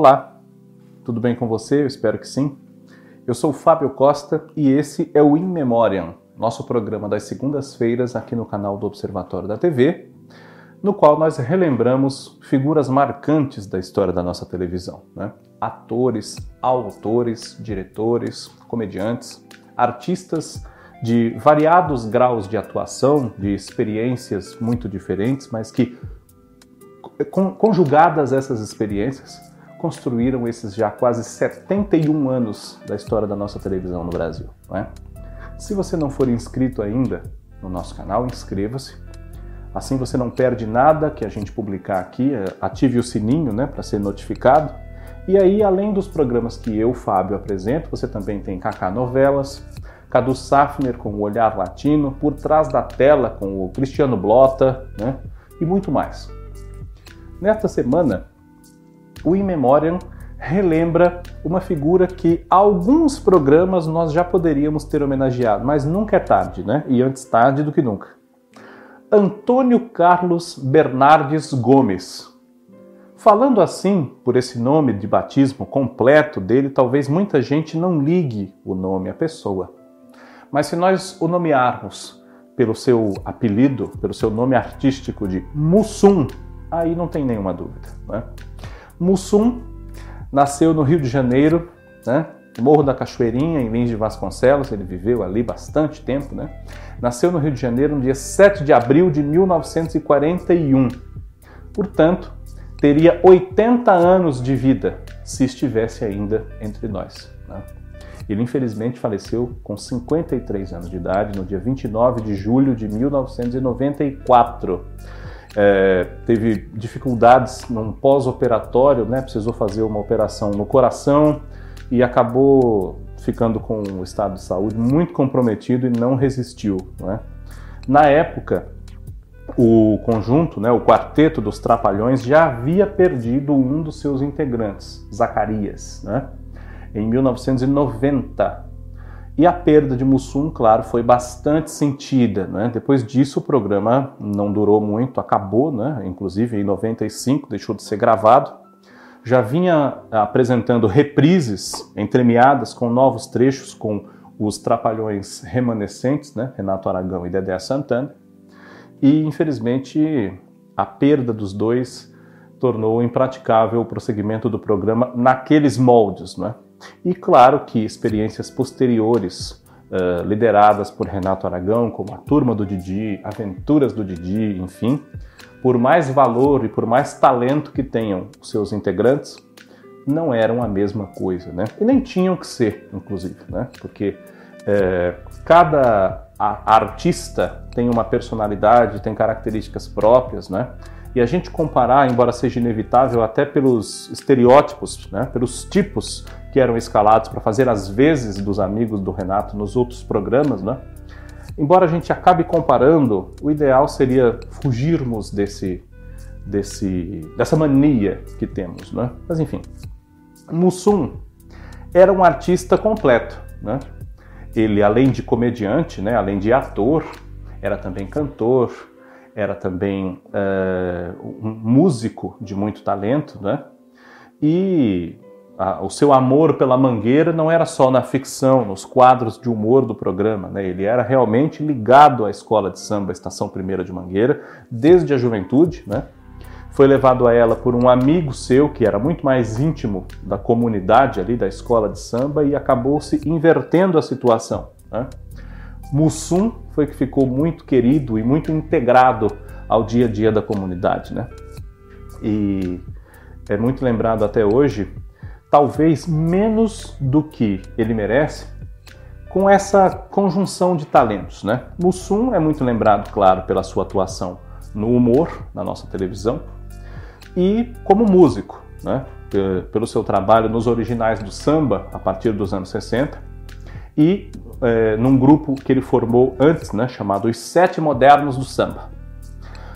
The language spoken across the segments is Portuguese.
Olá, tudo bem com você? Eu espero que sim. Eu sou o Fábio Costa e esse é o In Memoriam, nosso programa das segundas-feiras aqui no canal do Observatório da TV, no qual nós relembramos figuras marcantes da história da nossa televisão. Né? Atores, autores, diretores, comediantes, artistas de variados graus de atuação, de experiências muito diferentes, mas que, conjugadas essas experiências, construíram esses já quase 71 anos da história da nossa televisão no Brasil. É? Se você não for inscrito ainda no nosso canal, inscreva-se. Assim você não perde nada que a gente publicar aqui. É, ative o sininho né, para ser notificado. E aí, além dos programas que eu, Fábio, apresento, você também tem Kaká Novelas, Cadu Safner com o Olhar Latino, Por Trás da Tela com o Cristiano Blota né, e muito mais. Nesta semana, o In Memoriam relembra uma figura que alguns programas nós já poderíamos ter homenageado, mas nunca é tarde, né? E antes tarde do que nunca. Antônio Carlos Bernardes Gomes. Falando assim, por esse nome de batismo completo dele, talvez muita gente não ligue o nome à pessoa. Mas se nós o nomearmos pelo seu apelido, pelo seu nome artístico de Mussum, aí não tem nenhuma dúvida. Né? Mussum nasceu no Rio de Janeiro, né? Morro da Cachoeirinha, em Lins de Vasconcelos, ele viveu ali bastante tempo, né? Nasceu no Rio de Janeiro no dia 7 de abril de 1941. Portanto, teria 80 anos de vida se estivesse ainda entre nós. Né? Ele infelizmente faleceu com 53 anos de idade no dia 29 de julho de 1994 é, teve dificuldades num pós-operatório, né? precisou fazer uma operação no coração e acabou ficando com o estado de saúde muito comprometido e não resistiu. Né? Na época, o conjunto, né, o quarteto dos Trapalhões, já havia perdido um dos seus integrantes, Zacarias, né? em 1990. E a perda de Mussum, claro, foi bastante sentida. Né? Depois disso, o programa não durou muito, acabou, né? inclusive em 95, deixou de ser gravado. Já vinha apresentando reprises entremeadas com novos trechos com os trapalhões remanescentes, né? Renato Aragão e Dedé Santana. E, infelizmente, a perda dos dois tornou impraticável o prosseguimento do programa naqueles moldes. Né? E claro que experiências posteriores, uh, lideradas por Renato Aragão, como a Turma do Didi, Aventuras do Didi, enfim, por mais valor e por mais talento que tenham os seus integrantes, não eram a mesma coisa, né? E nem tinham que ser, inclusive, né? Porque é, cada artista tem uma personalidade, tem características próprias, né? E a gente comparar, embora seja inevitável, até pelos estereótipos, né? pelos tipos que eram escalados para fazer as vezes dos amigos do Renato nos outros programas, né? Embora a gente acabe comparando, o ideal seria fugirmos desse, desse, dessa mania que temos, né? Mas enfim, Mussum era um artista completo, né? Ele, além de comediante, né, além de ator, era também cantor, era também uh, um músico de muito talento, né? E a, o seu amor pela Mangueira não era só na ficção, nos quadros de humor do programa, né? ele era realmente ligado à escola de samba Estação Primeira de Mangueira, desde a juventude. Né? Foi levado a ela por um amigo seu, que era muito mais íntimo da comunidade ali, da escola de samba, e acabou se invertendo a situação. Né? Mussum foi que ficou muito querido e muito integrado ao dia a dia da comunidade. Né? E é muito lembrado até hoje talvez menos do que ele merece, com essa conjunção de talentos. Né? Mussum é muito lembrado, claro, pela sua atuação no humor na nossa televisão e como músico, né? pelo seu trabalho nos originais do samba a partir dos anos 60 e é, num grupo que ele formou antes, né, chamado Os Sete Modernos do Samba.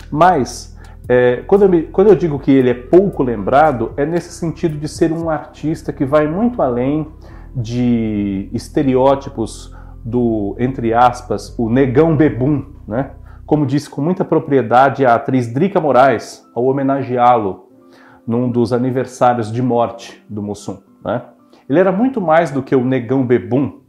Mas é, quando, eu me, quando eu digo que ele é pouco lembrado, é nesse sentido de ser um artista que vai muito além de estereótipos do, entre aspas, o negão bebum, né? Como disse com muita propriedade a atriz Drica Moraes ao homenageá-lo num dos aniversários de morte do Mussum. Né? Ele era muito mais do que o Negão Bebum,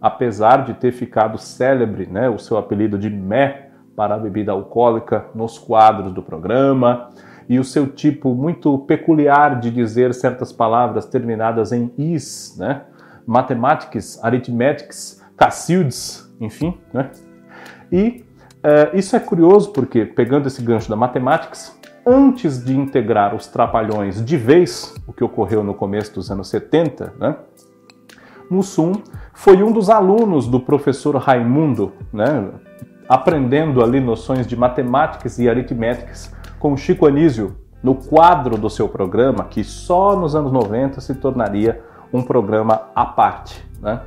apesar de ter ficado célebre, né, o seu apelido de Mé para a bebida alcoólica nos quadros do programa, e o seu tipo muito peculiar de dizer certas palavras terminadas em is, né? Mathematics, arithmetics, Cacildes, enfim, né? E uh, isso é curioso porque, pegando esse gancho da Mathematics, antes de integrar os Trapalhões de vez, o que ocorreu no começo dos anos 70, né? Mussum foi um dos alunos do professor Raimundo, né? Aprendendo ali noções de matemáticas e aritméticas com Chico Anísio no quadro do seu programa, que só nos anos 90 se tornaria um programa à parte. Né?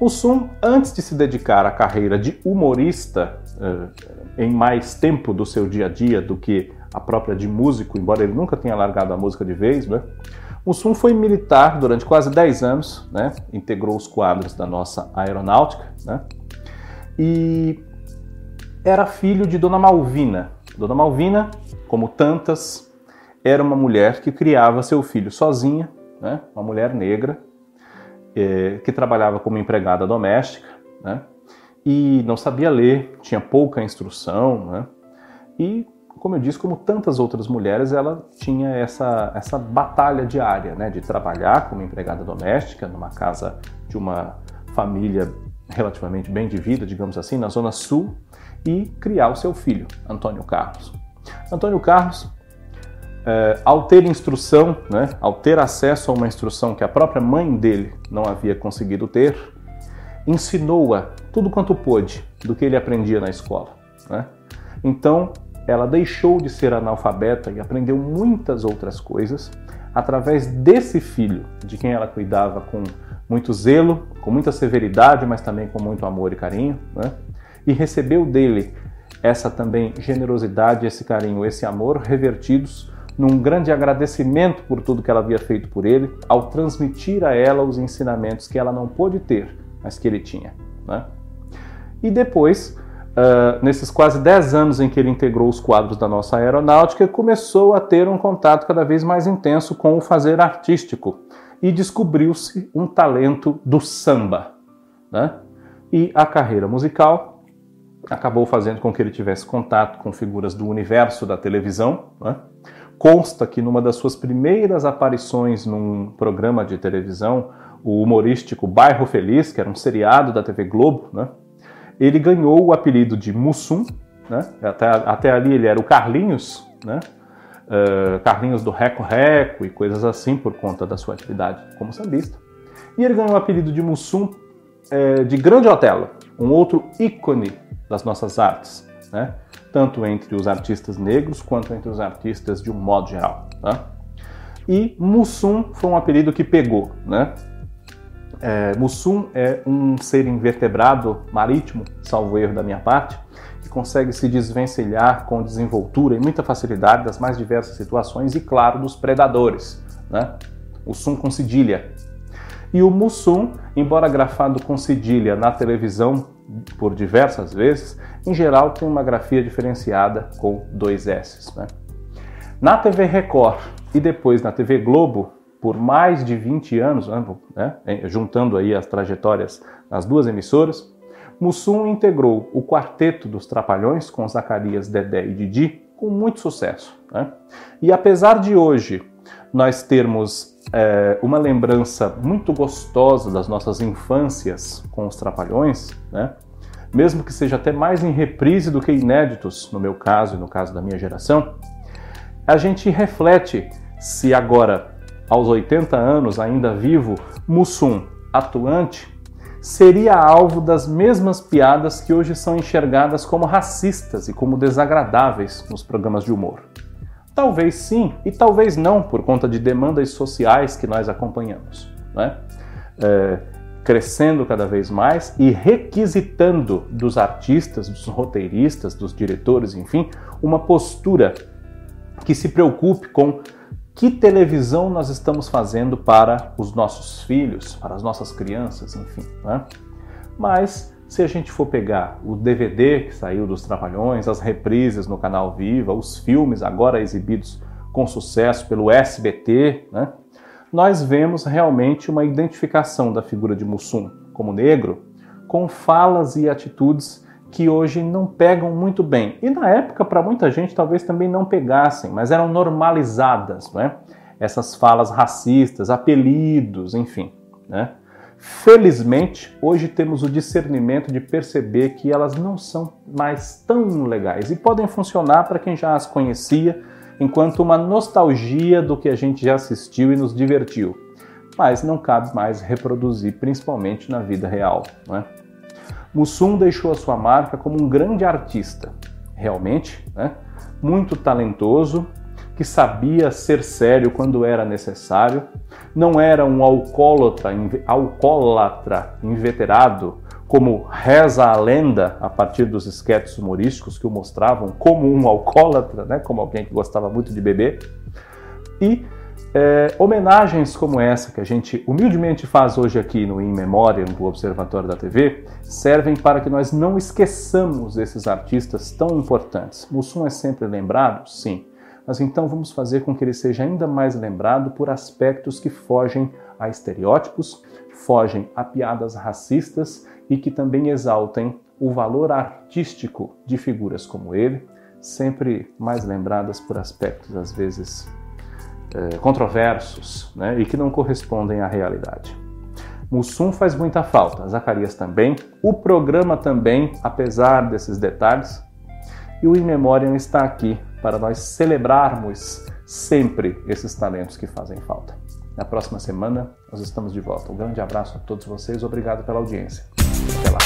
O Sum, antes de se dedicar à carreira de humorista eh, em mais tempo do seu dia a dia do que a própria de músico, embora ele nunca tenha largado a música de vez, né? o Sum foi militar durante quase 10 anos, né? integrou os quadros da nossa aeronáutica, né? e era filho de Dona Malvina, Dona Malvina, como tantas, era uma mulher que criava seu filho sozinha, né? uma mulher negra, é, que trabalhava como empregada doméstica, né? e não sabia ler, tinha pouca instrução, né? e, como eu disse, como tantas outras mulheres, ela tinha essa, essa batalha diária né? de trabalhar como empregada doméstica numa casa de uma família relativamente bem de vida, digamos assim, na Zona Sul, e criar o seu filho, Antônio Carlos. Antônio Carlos, é, ao ter instrução, né, ao ter acesso a uma instrução que a própria mãe dele não havia conseguido ter, ensinou-a tudo quanto pôde do que ele aprendia na escola. Né? Então, ela deixou de ser analfabeta e aprendeu muitas outras coisas através desse filho, de quem ela cuidava com muito zelo, com muita severidade, mas também com muito amor e carinho. Né? e recebeu dele essa também generosidade, esse carinho, esse amor revertidos num grande agradecimento por tudo que ela havia feito por ele, ao transmitir a ela os ensinamentos que ela não pôde ter, mas que ele tinha. Né? E depois, uh, nesses quase 10 anos em que ele integrou os quadros da nossa aeronáutica, começou a ter um contato cada vez mais intenso com o fazer artístico e descobriu-se um talento do samba. Né? E a carreira musical acabou fazendo com que ele tivesse contato com figuras do universo da televisão. Né? Consta que numa das suas primeiras aparições num programa de televisão, o humorístico Bairro Feliz, que era um seriado da TV Globo, né? ele ganhou o apelido de Mussum. Né? Até, até ali ele era o Carlinhos, né? Uh, Carlinhos do Reco Reco e coisas assim por conta da sua atividade como sambista. E ele ganhou o apelido de Mussum é, de Grande Otelo, um outro ícone das nossas artes, né? tanto entre os artistas negros quanto entre os artistas de um modo geral. Tá? E Mussum foi um apelido que pegou. Né? É, Mussum é um ser invertebrado marítimo, salvo erro da minha parte, consegue se desvencilhar com desenvoltura e muita facilidade das mais diversas situações e, claro, dos predadores. Né? Mussum com cedilha. E o Mussum, embora grafado com cedilha na televisão por diversas vezes, em geral tem uma grafia diferenciada com dois S. Né? Na TV Record e depois na TV Globo, por mais de 20 anos, né, né juntando aí as trajetórias das duas emissoras, Mussum integrou o quarteto dos Trapalhões com Zacarias, Dedé e Didi com muito sucesso. Né? E apesar de hoje nós termos é, uma lembrança muito gostosa das nossas infâncias com os Trapalhões, né? mesmo que seja até mais em reprise do que inéditos, no meu caso e no caso da minha geração, a gente reflete se agora, aos 80 anos, ainda vivo, Mussum, atuante, seria alvo das mesmas piadas que hoje são enxergadas como racistas e como desagradáveis nos programas de humor. Talvez sim e talvez não, por conta de demandas sociais que nós acompanhamos. Né? É, crescendo cada vez mais e requisitando dos artistas, dos roteiristas, dos diretores, enfim, uma postura que se preocupe com que televisão nós estamos fazendo para os nossos filhos, para as nossas crianças, enfim. Né? Mas se a gente for pegar o DVD que saiu dos Trapalhões, as reprises no canal Viva, os filmes agora exibidos com sucesso pelo SBT, né? nós vemos realmente uma identificação da figura de Mussum como negro com falas e atitudes que hoje não pegam muito bem. E na época, para muita gente, talvez também não pegassem, mas eram normalizadas, né? Essas falas racistas, apelidos, enfim, né? Felizmente, hoje temos o discernimento de perceber que elas não são mais tão legais e podem funcionar para quem já as conhecia, enquanto uma nostalgia do que a gente já assistiu e nos divertiu. Mas não cabe mais reproduzir, principalmente na vida real. Não é? Mussum deixou a sua marca como um grande artista, realmente, né? muito talentoso, que sabia ser sério quando era necessário, não era um alcoólatra, alcoólatra inveterado, como reza a lenda a partir dos esquetes humorísticos que o mostravam como um alcoólatra, né? como alguém que gostava muito de beber. E é, homenagens como essa que a gente humildemente faz hoje aqui no In Memoriam do Observatório da TV servem para que nós não esqueçamos esses artistas tão importantes. Mussum é sempre lembrado? Sim. Mas então vamos fazer com que ele seja ainda mais lembrado por aspectos que fogem a estereótipos, fogem a piadas racistas e que também exaltem o valor artístico de figuras como ele, sempre mais lembradas por aspectos às vezes é, controversos né, e que não correspondem à realidade. Mussum faz muita falta, Zacarias também, o programa também, apesar desses detalhes, e o In Memoriam está aqui para nós celebrarmos sempre esses talentos que fazem falta. Na próxima semana nós estamos de volta. Um grande abraço a todos vocês, obrigado pela audiência. Até lá.